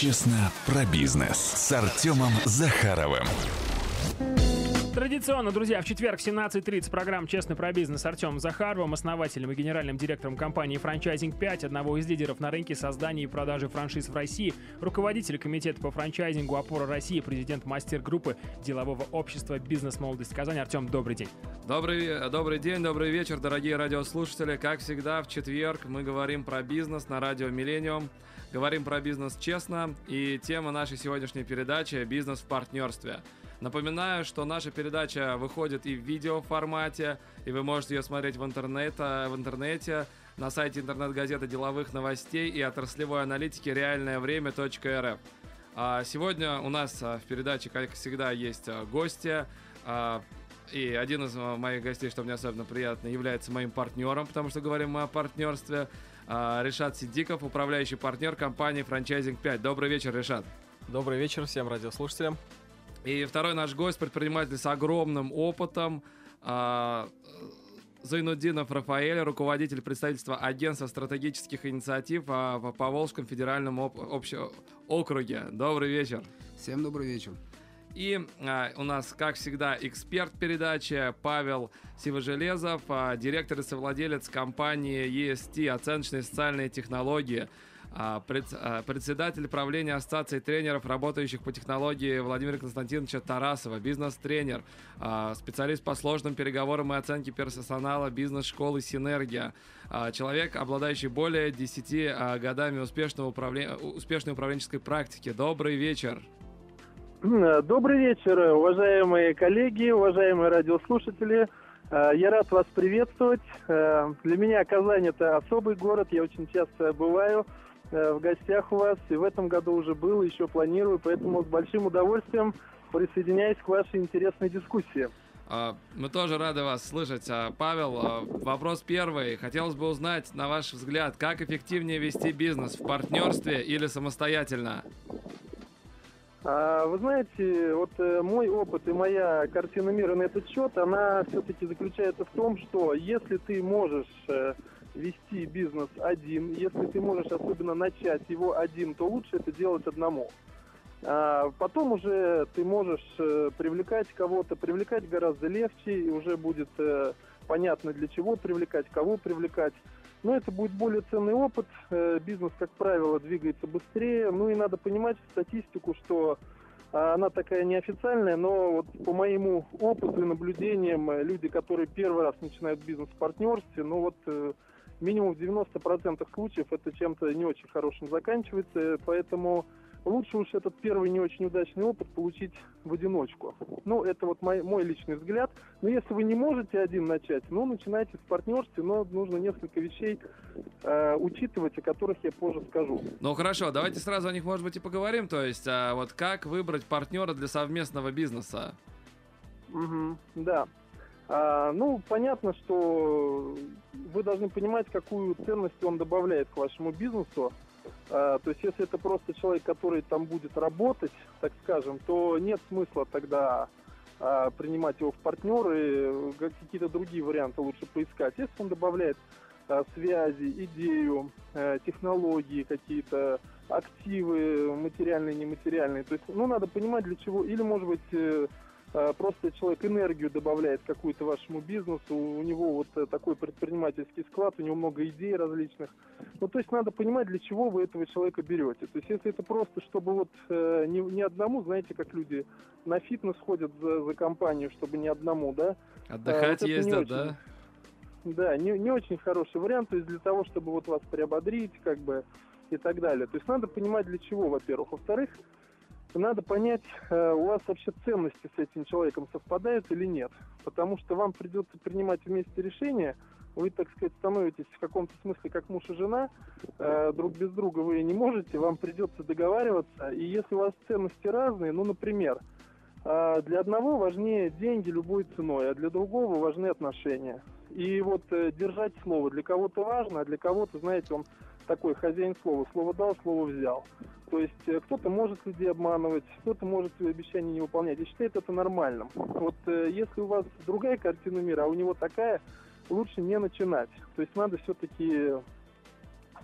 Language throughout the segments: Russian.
Честно про бизнес с Артемом Захаровым. Традиционно, друзья, в четверг в 17.30 программа «Честно про бизнес» Артем Захаровым, основателем и генеральным директором компании «Франчайзинг 5», одного из лидеров на рынке создания и продажи франшиз в России, руководитель комитета по франчайзингу «Опора России», президент мастер-группы делового общества «Бизнес-молодость Казань». Артем, добрый день. Добрый, добрый день, добрый вечер, дорогие радиослушатели. Как всегда, в четверг мы говорим про бизнес на радио «Миллениум». Говорим про бизнес честно, и тема нашей сегодняшней передачи – бизнес в партнерстве – Напоминаю, что наша передача выходит и в видеоформате, и вы можете ее смотреть в, интернете, в интернете, на сайте интернет-газеты деловых новостей и отраслевой аналитики реальное время.рф. А сегодня у нас а, в передаче, как всегда, есть а, гости. И один из моих гостей, что мне особенно приятно, является моим партнером, потому что говорим мы о партнерстве. Решат Сидиков, управляющий партнер компании «Франчайзинг 5». Добрый вечер, Решат. Добрый вечер всем радиослушателям. И второй наш гость, предприниматель с огромным опытом, а, Зайнуддинов Рафаэль, руководитель представительства Агентства стратегических инициатив а, по Волжском федеральном общ- округе. Добрый вечер. Всем добрый вечер. И а, у нас, как всегда, эксперт передачи Павел Сивожелезов, а, директор и совладелец компании EST «Оценочные социальные технологии», а, а, председатель правления Ассоциации тренеров, работающих по технологии Владимира Константиновича Тарасова, бизнес-тренер, а, специалист по сложным переговорам и оценке персонала бизнес-школы «Синергия», человек, обладающий более 10 годами успешного управления, успешной управленческой практики. Добрый вечер. Добрый вечер, уважаемые коллеги, уважаемые радиослушатели. Я рад вас приветствовать. Для меня Казань – это особый город, я очень часто бываю – Э, в гостях у вас, и в этом году уже был, еще планирую, поэтому с большим удовольствием присоединяюсь к вашей интересной дискуссии. А, мы тоже рады вас слышать. А, Павел, а, вопрос первый. Хотелось бы узнать, на ваш взгляд, как эффективнее вести бизнес в партнерстве или самостоятельно? Вы знаете, вот э, мой опыт и моя картина мира на этот счет, она все-таки заключается в том, что если ты можешь э, вести бизнес один. Если ты можешь особенно начать его один, то лучше это делать одному. А потом уже ты можешь э, привлекать кого-то, привлекать гораздо легче, и уже будет понятно, для чего привлекать, кого привлекать. Но это будет более ценный опыт. Э, бизнес, как правило, двигается быстрее. Ну и надо понимать статистику, что а, она такая неофициальная, но вот по моему опыту и наблюдениям, люди, которые первый раз начинают бизнес в партнерстве, ну вот минимум в 90% случаев это чем-то не очень хорошим заканчивается, поэтому лучше уж этот первый не очень удачный опыт получить в одиночку. Ну, это вот мой, мой личный взгляд. Но если вы не можете один начать, ну, начинайте в партнерстве, но нужно несколько вещей э, учитывать, о которых я позже скажу. Ну, хорошо, давайте сразу о них, может быть, и поговорим. То есть, а вот как выбрать партнера для совместного бизнеса? Угу, да. А, ну, понятно, что вы должны понимать, какую ценность он добавляет к вашему бизнесу. А, то есть, если это просто человек, который там будет работать, так скажем, то нет смысла тогда а, принимать его в партнеры, какие-то другие варианты лучше поискать. Если он добавляет а, связи, идею, а, технологии какие-то, активы материальные, нематериальные, то есть, ну, надо понимать для чего, или, может быть, э, Э, просто человек энергию добавляет какую-то вашему бизнесу, у него вот э, такой предпринимательский склад, у него много идей различных. Ну, то есть надо понимать, для чего вы этого человека берете. То есть если это просто, чтобы вот э, не, не одному, знаете, как люди на фитнес ходят за, за компанию, чтобы не одному, да? Отдыхать вот ездят, очень, да? Да, не, не очень хороший вариант, то есть для того, чтобы вот вас приободрить, как бы, и так далее. То есть надо понимать, для чего, во-первых. Во-вторых, надо понять, э, у вас вообще ценности с этим человеком совпадают или нет. Потому что вам придется принимать вместе решение, вы, так сказать, становитесь в каком-то смысле как муж и жена, э, друг без друга вы не можете, вам придется договариваться. И если у вас ценности разные, ну, например, э, для одного важнее деньги любой ценой, а для другого важны отношения. И вот держать слово для кого-то важно, а для кого-то, знаете, он такой хозяин слова. Слово дал, слово взял. То есть э, кто-то может людей обманывать, кто-то может свои обещания не выполнять. И считает это нормальным. Вот э, если у вас другая картина мира, а у него такая, лучше не начинать. То есть надо все-таки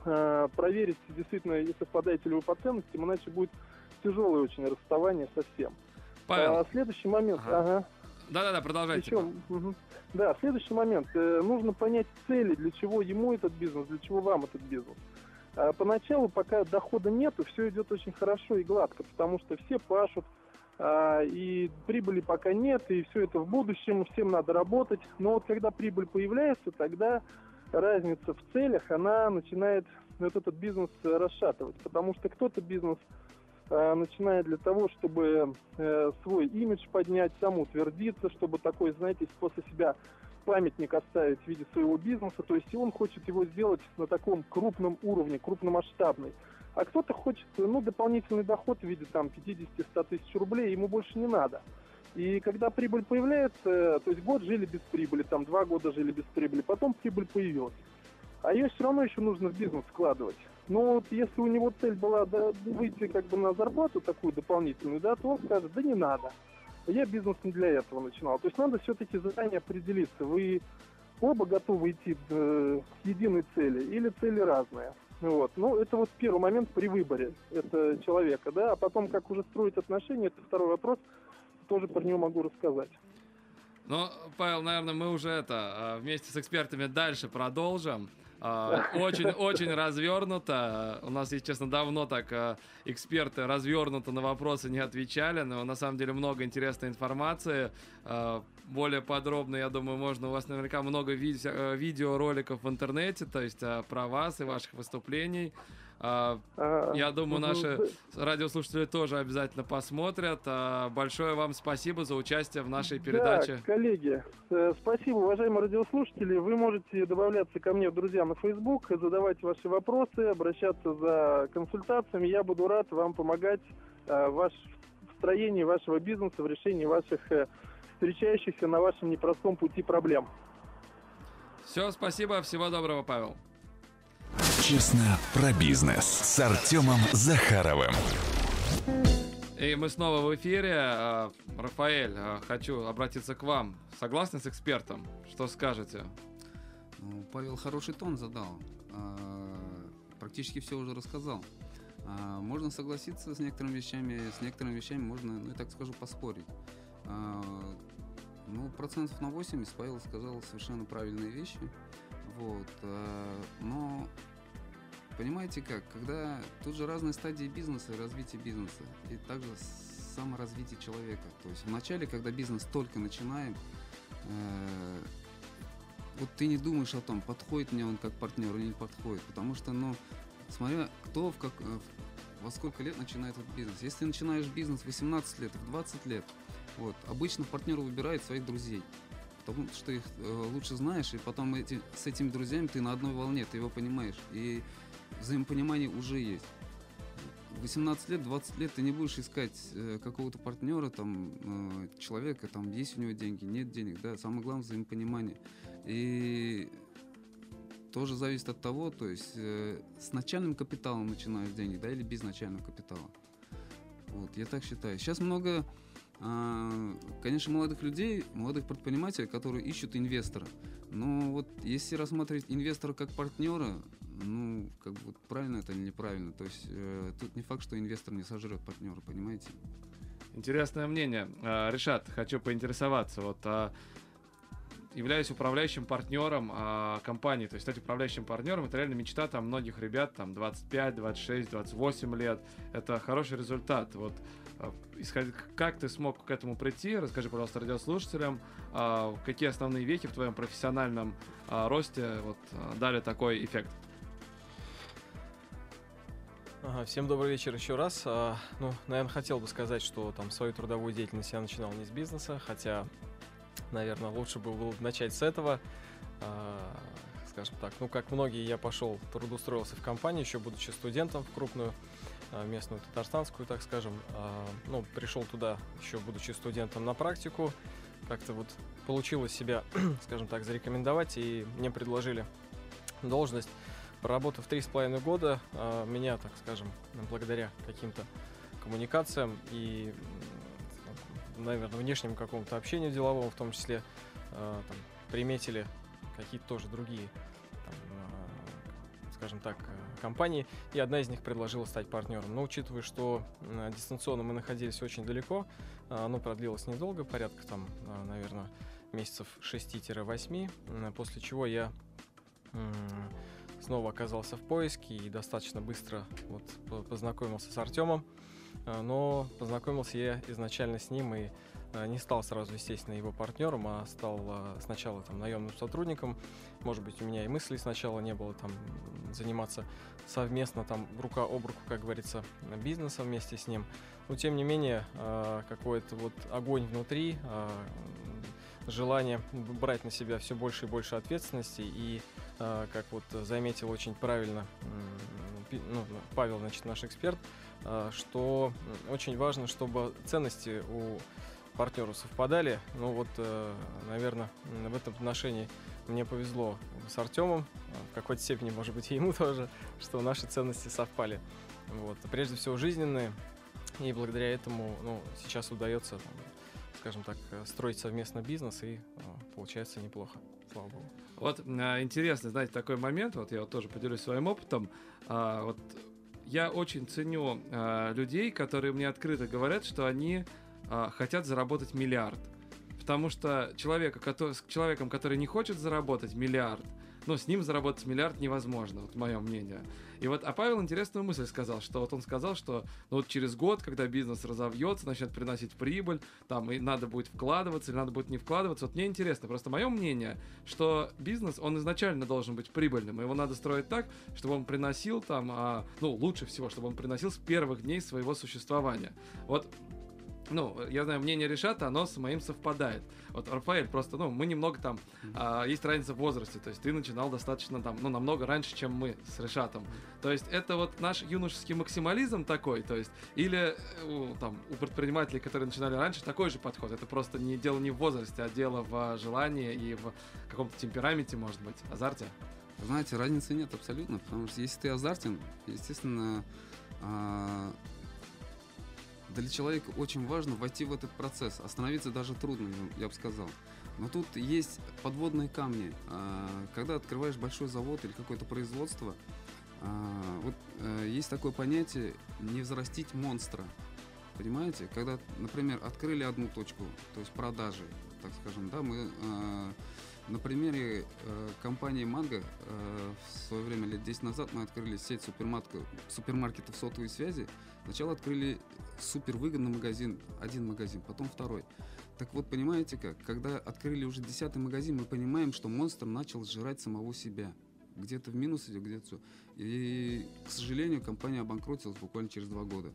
э, проверить, действительно, и совпадаете ли вы по ценностям, иначе будет тяжелое очень расставание совсем. Павел, А, следующий момент. Ага. Ага. да-да-да, продолжайте. Еще, мгм. Да, следующий момент. Э, нужно понять цели, для чего ему этот бизнес, для чего вам этот бизнес. А, Поначалу, пока дохода нету, все идет очень хорошо и гладко, потому что все пашут, а, и прибыли пока нет, и все это в будущем, всем надо работать. Но вот когда прибыль появляется, тогда разница в целях, она начинает вот этот бизнес расшатывать, потому что кто-то бизнес э, начинает для того, чтобы э, свой имидж поднять, самоутвердиться, чтобы такой, знаете, после себя памятник оставить в виде своего бизнеса. То есть он хочет его сделать на таком крупном уровне, крупномасштабный. А кто-то хочет, ну, дополнительный доход в виде там 50-100 тысяч рублей, ему больше не надо. И когда прибыль появляется, то есть год жили без прибыли, там два года жили без прибыли, потом прибыль появилась. А ее все равно еще нужно в бизнес вкладывать. Но вот если у него цель была да, выйти как бы на зарплату такую дополнительную, да, то он скажет, да не надо. Я бизнес не для этого начинал. То есть надо все-таки заранее определиться, вы оба готовы идти э, к единой цели или цели разные. Вот. Ну, это вот первый момент при выборе это человека, да, а потом, как уже строить отношения, это второй вопрос, тоже про него могу рассказать. Ну, Павел, наверное, мы уже это а, вместе с экспертами дальше продолжим. А, Очень, очень развернуто. У нас, если честно, давно так а, эксперты развернуто на вопросы не отвечали, но на самом деле много интересной информации. А, Более подробно, я думаю, можно. У вас наверняка много э, видеороликов в интернете, то есть а, про вас и ваших выступлений. А, А, Я думаю, ну, наши радиослушатели тоже обязательно посмотрят. А, Большое вам спасибо за участие в нашей передаче. Да, коллеги, э, спасибо, уважаемые радиослушатели. Вы можете добавляться ко мне в друзья на Facebook, задавать ваши вопросы, обращаться за консультациями. Я буду рад вам помогать э, в, ваш, в строении вашего бизнеса, в решении ваших э, встречающихся на вашем непростом пути проблем. Все, спасибо, всего доброго, Павел. Честно про бизнес с Артемом Захаровым. И мы снова в эфире. А, Рафаэль, а, хочу обратиться к вам. Согласны с экспертом? Что скажете? Ну, Павел хороший тон задал. А, Практически все уже рассказал. Можно согласиться с некоторыми вещами, с некоторыми вещами можно, ну я так скажу, поспорить. Ну, процентов на 80 Павел сказал совершенно правильные вещи. Вот. а, Но понимаете как, когда тут же разные стадии бизнеса и развития бизнеса, и также саморазвитие человека. То есть вначале, когда бизнес только начинаем, э, вот ты не думаешь о том, подходит мне он как партнер или не подходит, потому что, ну, смотря кто в как, э, во сколько лет начинает этот бизнес. Если начинаешь бизнес в 18 лет, в 20 лет, вот, обычно партнер выбирает своих друзей, потому что их э, лучше знаешь, и потом эти, с этими друзьями ты на одной волне, ты его понимаешь, и взаимопонимание уже есть. 18 лет, 20 лет ты не будешь искать э, какого-то партнера, там, э, человека, там, есть у него деньги, нет денег, да, самое главное взаимопонимание. И тоже зависит от того, то есть э, с начальным капиталом начинаешь деньги, да, или без начального капитала. Вот, я так считаю. Сейчас много, конечно, молодых людей, молодых предпринимателей, которые ищут инвестора. Но вот если рассматривать инвестора как партнера, ну, как бы вот правильно это или неправильно. То есть э, тут не факт, что инвестор не сожрет партнера, понимаете? Интересное мнение. А, Решат, хочу поинтересоваться. Вот а, являюсь управляющим партнером а, компании. То есть стать управляющим партнером это реально мечта там многих ребят, там 25, 26, 28 лет. Это хороший результат. Вот а, как ты смог к этому прийти? Расскажи, пожалуйста, радиослушателям, а, какие основные вехи в твоем профессиональном а, росте вот, а, дали такой эффект. Всем добрый вечер еще раз. А, ну, наверное, хотел бы сказать, что там свою трудовую деятельность я начинал не с бизнеса, хотя, наверное, лучше было бы начать с этого. А, скажем так, ну, как многие, я пошел, трудоустроился в компанию, еще будучи студентом в крупную а, местную татарстанскую, так скажем. А, ну, пришел туда, еще будучи студентом на практику. Как-то вот получилось себя, скажем так, зарекомендовать, и мне предложили должность Проработав три с половиной года, а, меня, так скажем, благодаря каким-то коммуникациям и, наверное, внешнему какому-то общению деловому, в том числе, а, там, приметили какие-то тоже другие, а, скажем так, э, компаний, и одна из них предложила стать партнером. Но учитывая, что э, дистанционно мы находились очень далеко, э, оно продлилось недолго, порядка там, наверное, месяцев 6-8, э, после чего я снова оказался в поиске и достаточно быстро вот по- познакомился с Артемом. Но познакомился я изначально с ним и не стал сразу, естественно, его партнером, а стал э, сначала там наемным сотрудником. Может быть, у меня и мыслей сначала не было там заниматься совместно там рука об руку, как говорится, бизнесом вместе с ним. Но тем не менее, э, какой-то вот огонь внутри, желание брать на себя все больше и больше ответственности и как вот заметил очень правильно ну, Павел, значит, наш эксперт, что очень важно, чтобы ценности у партнеров совпадали. Ну вот, наверное, в этом отношении мне повезло с Артемом, в какой-то степени, может быть, и ему тоже, что наши ценности совпали. Вот. Прежде всего, жизненные, и благодаря этому ну, сейчас удается, скажем так, э, строить совместно бизнес, и э, получается неплохо, слава богу. Вот а, интересный, знаете, такой момент, вот я вот тоже поделюсь своим опытом. А, вот я очень ценю а, людей, которые мне открыто говорят, что они а, хотят заработать миллиард. Потому что человека, который, с человеком, который не хочет заработать миллиард, ну, с ним заработать миллиард невозможно, вот мое мнение. И вот, а Павел интересную мысль сказал, что вот он сказал, что ну, вот через год, когда бизнес разовьется, начнет приносить прибыль, там, и надо будет вкладываться, или надо будет не вкладываться. Вот мне интересно, просто мое мнение, что бизнес, он изначально должен быть прибыльным, его надо строить так, чтобы он приносил там, а, ну, лучше всего, чтобы он приносил с первых дней своего существования. Вот ну, я знаю, мнение Решата, оно с моим совпадает. Вот, Рафаэль, просто, ну, мы немного там, а, есть разница в возрасте, то есть ты начинал достаточно там, ну, намного раньше, чем мы с Решатом. То есть это вот наш юношеский максимализм такой, то есть, или э, у, там, у предпринимателей, которые начинали раньше, такой же подход. Это просто не дело не в возрасте, а дело в а, желании и в каком-то темпераменте, может быть, азарте. Знаете, разницы нет абсолютно, потому что если ты азартен, естественно, а, для человека очень важно войти в этот процесс. Остановиться даже трудно, я бы сказал. Но тут есть подводные камни. А, Когда открываешь большой завод или какое-то производство, а, вот э, есть такое понятие не взрастить монстра. Понимаете? Когда, например, открыли одну точку, то есть продажи, так скажем, да, мы э, на примере э, компании Манго э, в свое время, лет 10 назад, мы открыли сеть супермаркетов, супермаркетов сотовой связи. Сначала открыли супер выгодный магазин, один магазин, потом второй. Так вот, понимаете как, когда открыли уже десятый магазин, мы понимаем, что монстр начал сжирать самого себя. Где-то в минус идет, где-то все. И, к сожалению, компания обанкротилась буквально через два года.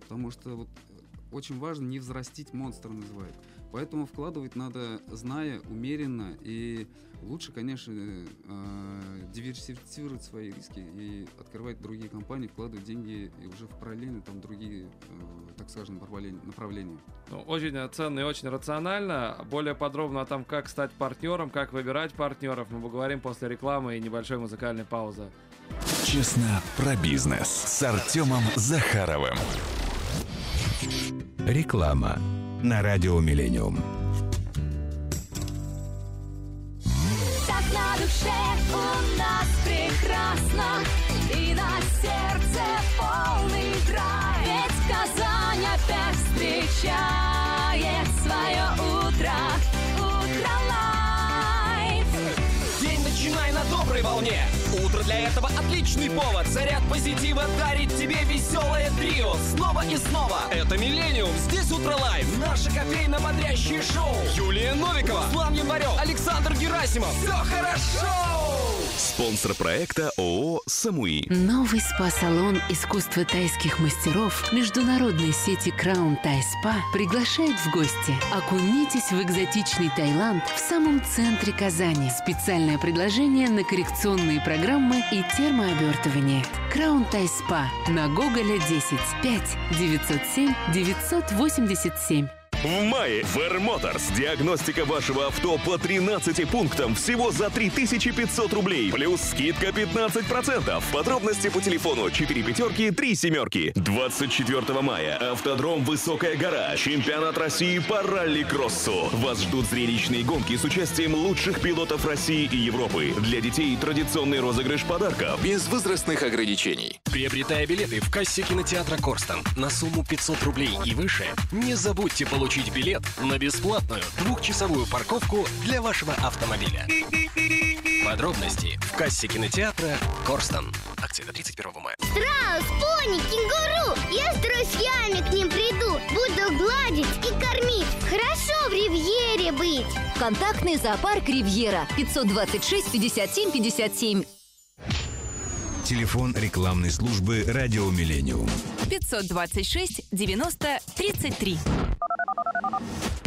Потому что вот э, очень важно не взрастить монстра, называют. Поэтому вкладывать надо, зная, умеренно. И лучше, конечно, э, диверсифицировать свои риски и открывать другие компании, вкладывать деньги и уже в параллельно там другие, э, так скажем, направления. направления. Ну, очень ценно и очень рационально. Более подробно о том, как стать партнером, как выбирать партнеров, мы поговорим после рекламы и небольшой музыкальной паузы. Честно про бизнес с Артемом Захаровым. Реклама на радио Миллениум. Так на душе у нас прекрасно И на сердце полный драйв Ведь Казань опять встречает Утро для этого отличный повод. Заряд позитива дарит тебе веселое трио. Снова и снова. Это Миллениум, здесь Утро Лайв Наше кофейно-бодрящее шоу. Юлия Новикова, Слан Январев, Александр Герасимов. Все хорошо! Спонсор проекта ООО «Самуи». Новый спа-салон искусства тайских мастеров международной сети Crown Thai Spa приглашает в гости. Окунитесь в экзотичный Таиланд в самом центре Казани. Специальное предложение на коррекционные программы и термообертывание. Crown Thai Spa на Гоголя 10 5 907 987. В мае Fair Motors. Диагностика вашего авто по 13 пунктам всего за 3500 рублей. Плюс скидка 15%. Подробности по телефону 4 пятерки 3 семерки. 24 мая. Автодром Высокая гора. Чемпионат России по ралли-кроссу. Вас ждут зрелищные гонки с участием лучших пилотов России и Европы. Для детей традиционный розыгрыш подарков. Без возрастных ограничений. Приобретая билеты в кассе кинотеатра Корстон на сумму 500 рублей и выше, не забудьте получить билет на бесплатную двухчасовую парковку для вашего автомобиля. Подробности в кассе кинотеатра Корстон. Акция до 31 мая. Страус, пони, кенгуру. Я с друзьями к ним приду. Буду гладить и кормить. Хорошо в ривьере быть. Контактный зоопарк «Ривьера» 526 57 57. Телефон рекламной службы «Радио Миллениум». 526 90 33. you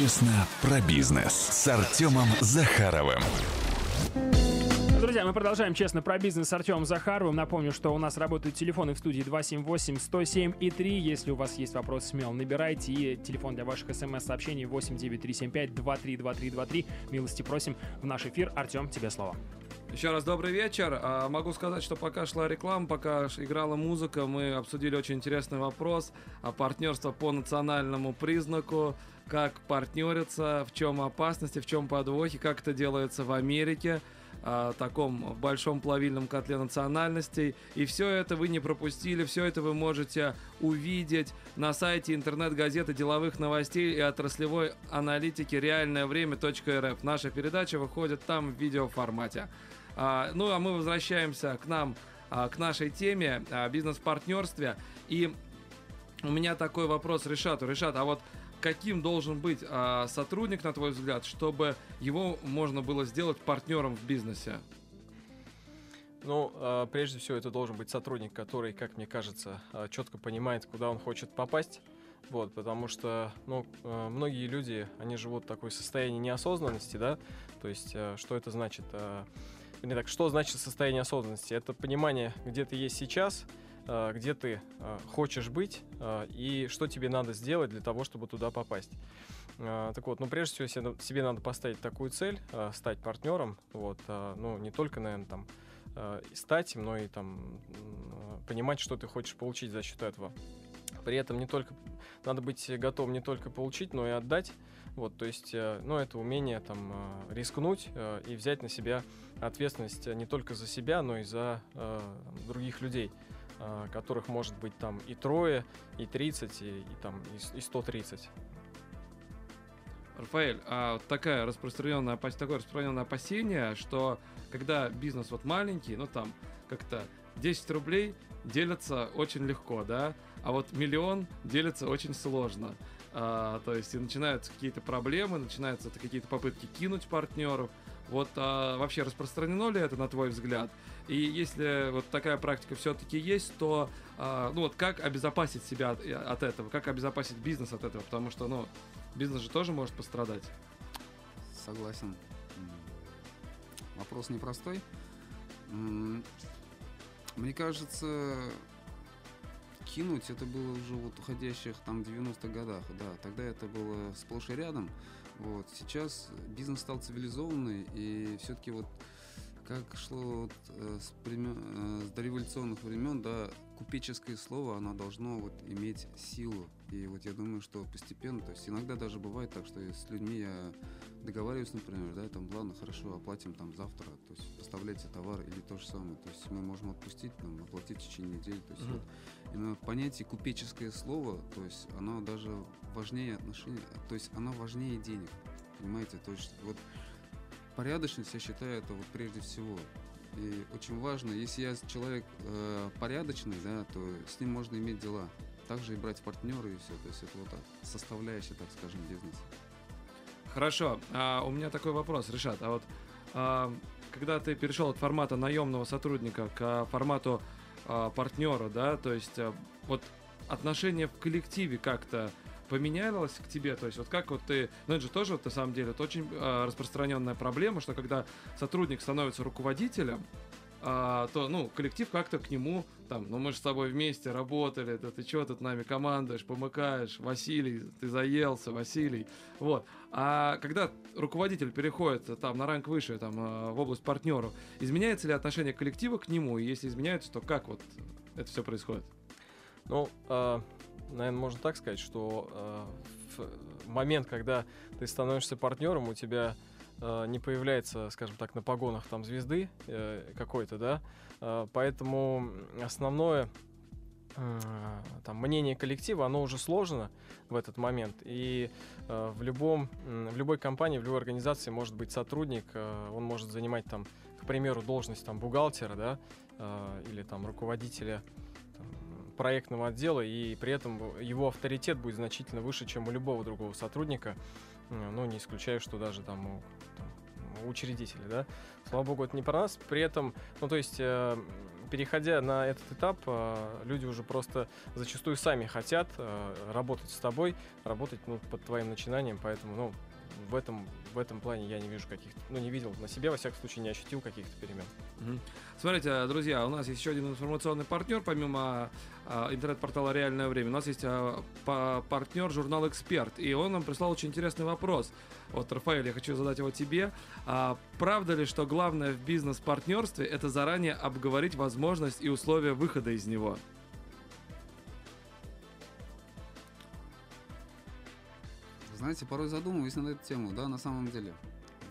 Честно про бизнес с Артемом Захаровым. Друзья, мы продолжаем честно про бизнес с Артемом Захаровым. Напомню, что у нас работают телефоны в студии 278-107 и 3. Если у вас есть вопрос, смело набирайте. И телефон для ваших смс-сообщений 89375-232323. Милости просим в наш эфир. Артем, тебе слово. Еще раз добрый вечер. А, Могу сказать, что пока шла реклама, пока играла музыка, мы обсудили очень интересный вопрос о партнерство по национальному признаку, как партнериться, в чем опасности, в чем подвохи, как это делается в Америке, а, таком большом плавильном котле национальностей. И все это вы не пропустили, все это вы можете увидеть на сайте интернет-газеты деловых новостей и отраслевой аналитики реальное время.рф. Наша передача выходит там в видеоформате. А, ну а мы возвращаемся к нам, а, к нашей теме бизнес-партнерстве. И у меня такой вопрос Решату. Решат, а вот каким должен быть а, сотрудник, на твой взгляд, чтобы его можно было сделать партнером в бизнесе? Ну, прежде всего, это должен быть сотрудник, который, как мне кажется, четко понимает, куда он хочет попасть. Вот, потому что, ну, многие люди, они живут в такой состоянии неосознанности, да, то есть, что это значит? Вернее так, что значит состояние осознанности? Это понимание, где ты есть сейчас, э, где ты э, хочешь быть э, и что тебе надо сделать для того, чтобы туда попасть. Так вот, ну, прежде всего, себе, надо поставить такую цель, стать партнером, вот, ну, не только, наверное, там, стать им, но и там понимать, что ты хочешь получить за счет этого. При этом не только надо быть готовым не только получить, но и отдать. Вот, то есть, ну, это умение там рискнуть и взять на себя ответственность не только за себя, но и за э, других людей, э, которых может быть там и трое, и 30, и, и там и, и 130. Рафаэль, а такая распространенная, такое распространенное опасение, что когда бизнес вот маленький, ну там как-то 10 рублей делятся очень легко, да, а вот миллион делится очень сложно. А, то есть и начинаются какие-то проблемы, начинаются какие-то попытки кинуть партнеров. Вот а, вообще распространено ли это на твой взгляд? И если вот такая практика все-таки есть, то а, ну вот как обезопасить себя от, от этого, как обезопасить бизнес от этого, потому что ну бизнес же тоже может пострадать. Согласен. Вопрос непростой. Мне кажется, кинуть это было уже вот уходящих там 90-х годах, да, тогда это было сплошь и рядом. Вот. Сейчас бизнес стал цивилизованный, и все-таки вот как шло вот, э, с, времен- э, с дореволюционных времен, да, купеческое слово, оно должно вот иметь силу. И вот я думаю, что постепенно, то есть иногда даже бывает так, что с людьми я договариваюсь, например, да, там, ладно, хорошо, оплатим там завтра, то есть поставляйте товар или то же самое. То есть мы можем отпустить, там, оплатить в течение недели. То есть Мгм. вот именно понятие купеческое слово, то есть оно даже важнее отношений, то есть оно важнее денег. Понимаете? То есть вот порядочность, я считаю, это вот прежде всего. И очень важно, если я человек э, порядочный, да, то с ним можно иметь дела. Также и брать партнеры и все. То есть это вот так, составляющая, так скажем, бизнеса. Хорошо, а у меня такой вопрос, Решат, а вот а, когда ты перешел от формата наемного сотрудника к а, формату а, партнера, да, то есть а, вот отношение в коллективе как-то поменялось к тебе, то есть вот как вот ты, ну это же тоже вот, на самом деле, это очень а, распространенная проблема, что когда сотрудник становится руководителем, а, то, ну, коллектив как-то к нему, там, ну, мы же с тобой вместе работали, да ты что тут нами командуешь, помыкаешь, Василий, ты заелся, Василий, вот. А когда руководитель переходит э, там на ранг выше, там, э, в область партнеров, изменяется ли отношение коллектива к нему, и если изменяется, то как вот это все происходит? Ну, наверное, можно так сказать, что э, в момент, когда ты становишься партнером, у тебя э, не появляется, скажем так, на погонах там звезды э, какой-то, да, Э, поэтому основное э, там мнение коллектива, оно уже сложно в этот момент, и э, в любом, в любой компании, в любой организации может быть сотрудник, э, он может занимать там, к примеру, должность там бухгалтера, да, э, или там руководителя проектного отдела, и при этом его авторитет будет значительно выше, чем у любого другого сотрудника. Ну, не исключаю, что даже там у, там, у учредителя, да. Слава богу, это не про нас. При этом, ну, то есть, э, переходя на этот этап, э, люди уже просто зачастую сами хотят э, работать с тобой, работать ну, под твоим начинанием, поэтому, ну, в этом, в этом плане я не вижу каких-то, ну, не видел на себе, во всяком случае, не ощутил каких-то перемен. Мгм. Смотрите, друзья, у нас есть еще один информационный партнер, помимо а, интернет-портала «Реальное время». У нас есть а, па- партнер журнал «Эксперт», и он нам прислал очень интересный вопрос. Вот, Рафаэль, я хочу задать его тебе. А, правда ли, что главное в бизнес-партнерстве – это заранее обговорить возможность и условия выхода из него? Знаете, порой задумываюсь над эту тему, да, на самом деле.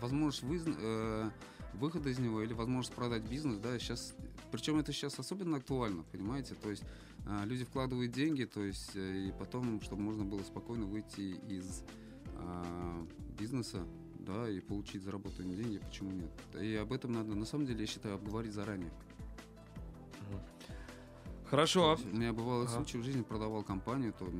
Возможность выз- э, выхода из него или возможность продать бизнес, да, сейчас, причем это сейчас особенно актуально, понимаете, то есть э, люди вкладывают деньги, то есть э, и потом, чтобы можно было спокойно выйти из э, бизнеса, да, и получить заработанные деньги, почему нет? И об этом надо, на самом деле, я считаю, обговорить заранее. Хорошо. У меня бывало Ага. случай в жизни, продавал компанию, то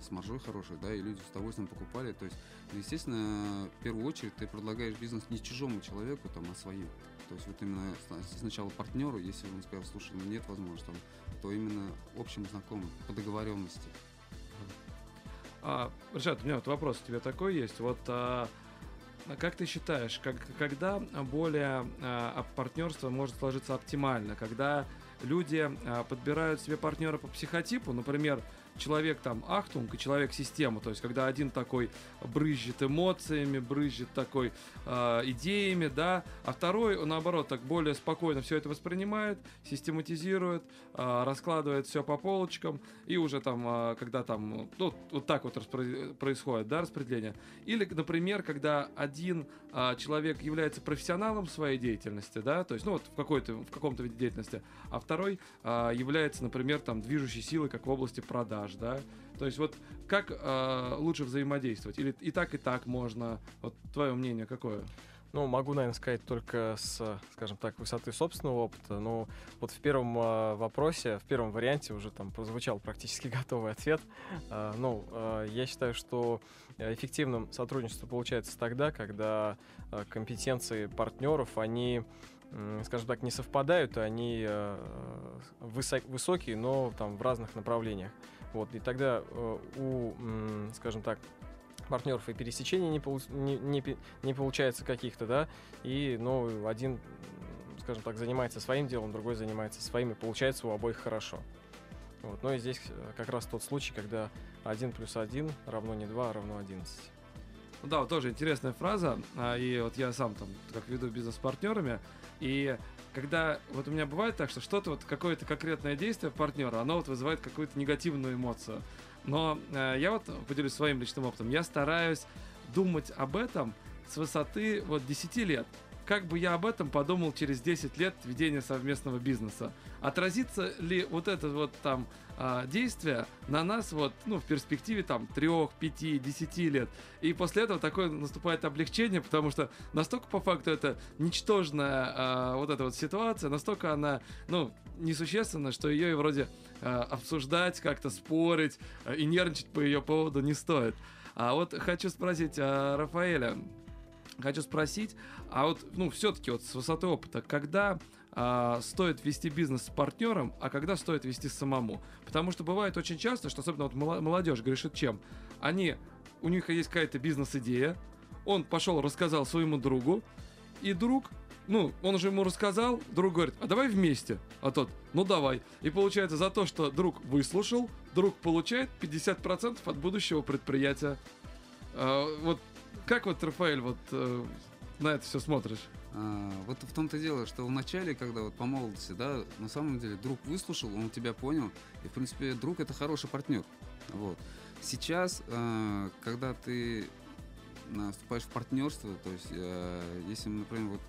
с маржой хорошей, да, и люди с удовольствием покупали. То есть, ну, естественно, в первую очередь ты предлагаешь бизнес не чужому человеку, там, а своим. То есть вот именно сна- сначала партнеру, если он скажет, слушай, ну нет возможности, там, то именно общим знакомым, по договоренности. А, Рашат, у меня вот вопрос к тебе такой есть. Вот а, а как ты считаешь, как, когда более а, партнерство может сложиться оптимально? Когда люди а, подбирают себе партнера по психотипу, например, человек там ахтунг и человек система, то есть когда один такой брызжет эмоциями, брызжет такой а, идеями, да, а второй, наоборот, так более спокойно все это воспринимает, систематизирует, а, раскладывает все по полочкам, и уже там, а, когда там, ну, вот так вот распро- происходит, да, распределение. Или, например, когда один а, человек является профессионалом своей деятельности, да, то есть, ну, вот в какой-то, в каком-то виде деятельности, а второй а, является, например, там, движущей силой, как в области продаж, да, то есть вот как а, лучше взаимодействовать? Или и так, и так можно? Вот твое мнение какое? Ну, могу, наверное, сказать только с, скажем так, высоты собственного опыта. Но вот в первом а, вопросе, в первом варианте уже там прозвучал практически готовый ответ. А, ну, а, я считаю, что э, эффективным сотрудничество получается тогда, когда а, компетенции партнеров, они скажем так, не совпадают, они э, высо- высокие, но там в разных направлениях. Вот, и тогда э, у, скажем так, партнеров и пересечений не, полу- не, не не получается каких-то, да, и, ну, один, скажем так, занимается своим делом, другой занимается своим, и получается у обоих хорошо. Вот, ну и здесь э, как раз тот случай, когда 1 плюс 1 равно не 2, а равно 11. Ну да, вот тоже интересная фраза. а, И вот я сам там как веду бизнес с партнерами. И когда вот у меня бывает так, что что-то вот какое-то конкретное действие партнера, оно вот вызывает какую-то негативную эмоцию. Но э, я вот поделюсь своим личным опытом. Я стараюсь думать об этом с высоты вот 10 лет. Как бы я об этом подумал через 10 лет ведения совместного бизнеса? Отразится ли вот это вот там а, действие на нас вот, ну, в перспективе там 3, 5, 10 лет? И после этого такое наступает облегчение, потому что настолько по факту это ничтожная а, вот эта вот ситуация, настолько она, ну, несущественна, что ее и вроде а, обсуждать, как-то спорить и нервничать по ее поводу не стоит. А вот хочу спросить а, Рафаэля, хочу спросить, а вот, ну, все-таки вот с высоты опыта, когда а, стоит вести бизнес с партнером, а когда стоит вести самому? Потому что бывает очень часто, что особенно вот молодежь грешит чем? Они, у них есть какая-то бизнес-идея, он пошел, рассказал своему другу, и друг, ну, он уже ему рассказал, друг говорит, а давай вместе. А тот, ну давай. И получается за то, что друг выслушал, друг получает 50% от будущего предприятия. А, вот как вот, Рафаэль, вот э, на это все смотришь? А, вот в том-то дело, что в начале, когда вот по молодости, да, на самом деле друг выслушал, он тебя понял, и в принципе друг это хороший партнер. Вот. Сейчас, а, когда ты вступаешь в партнерство, то есть а, если например, вот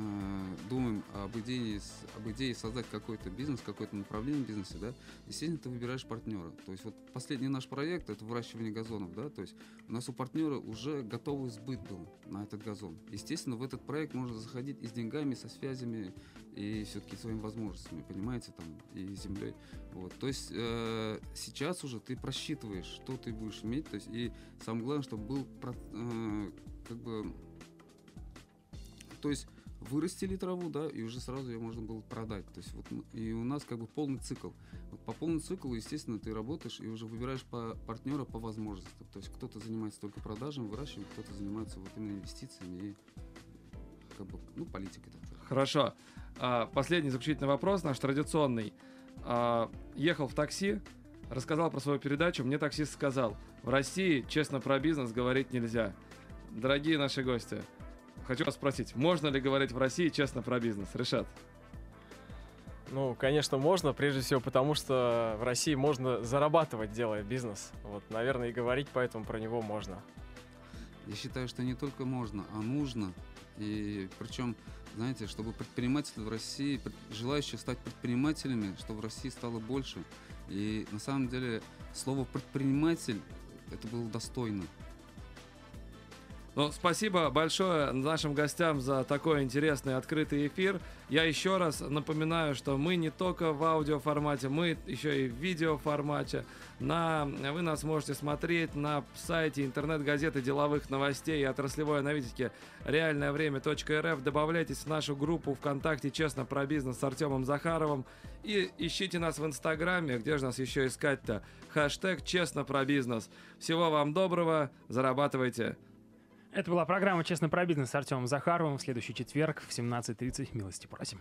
а, думаем об идее, об идее создать какой-то бизнес, какое-то направление в бизнесе, да, естественно, ты выбираешь партнера. То есть вот последний наш проект это выращивание газонов, да, то есть у нас у партнера уже готовый сбыт был на этот газон. Естественно, в этот проект можно заходить и с деньгами, со связями, и все-таки своими возможностями, понимаете, там, и землей. Вот. То есть э, сейчас уже ты просчитываешь, что ты будешь иметь, то есть, и самое главное, чтобы был э, как бы то есть вырастили траву, да, и уже сразу ее можно было продать. То есть вот мы- и у нас как бы полный цикл. Вот по полному циклу, естественно, ты работаешь и уже выбираешь по партнера по возможностям. То есть кто-то занимается только продажами, выращиванием, кто-то занимается вот именно инвестициями и как бы, ну, политикой. так. Хорошо. А, Последний заключительный вопрос, наш традиционный. А, Ехал в такси, рассказал про свою передачу, мне таксист сказал, в России честно про бизнес говорить нельзя. Дорогие наши гости, хочу вас спросить, можно ли говорить в России честно про бизнес? Решат. Ну, конечно, можно, прежде всего потому, что в России можно зарабатывать, делая бизнес. Вот, наверное, и говорить поэтому про него можно. Я считаю, что не только можно, а нужно. И причем, знаете, чтобы предприниматели в России, желающие стать предпринимателями, чтобы в России стало больше. И на самом деле слово предприниматель это было достойно. Ну, спасибо большое нашим гостям за такой интересный открытый эфир. Я еще раз напоминаю, что мы не только в аудиоформате, мы еще и в видеоформате. На, вы нас можете смотреть на сайте интернет-газеты деловых новостей и отраслевой аналитики реальное время.рф. Добавляйтесь в нашу группу ВКонтакте «Честно про бизнес» с Артемом Захаровым. И ищите нас в Инстаграме, где же нас еще искать-то? Хэштег «Честно про бизнес». Всего вам доброго, зарабатывайте. Это была программа «Честно про бизнес» с Артемом Захаровым. В следующий четверг в 17.30 милости просим.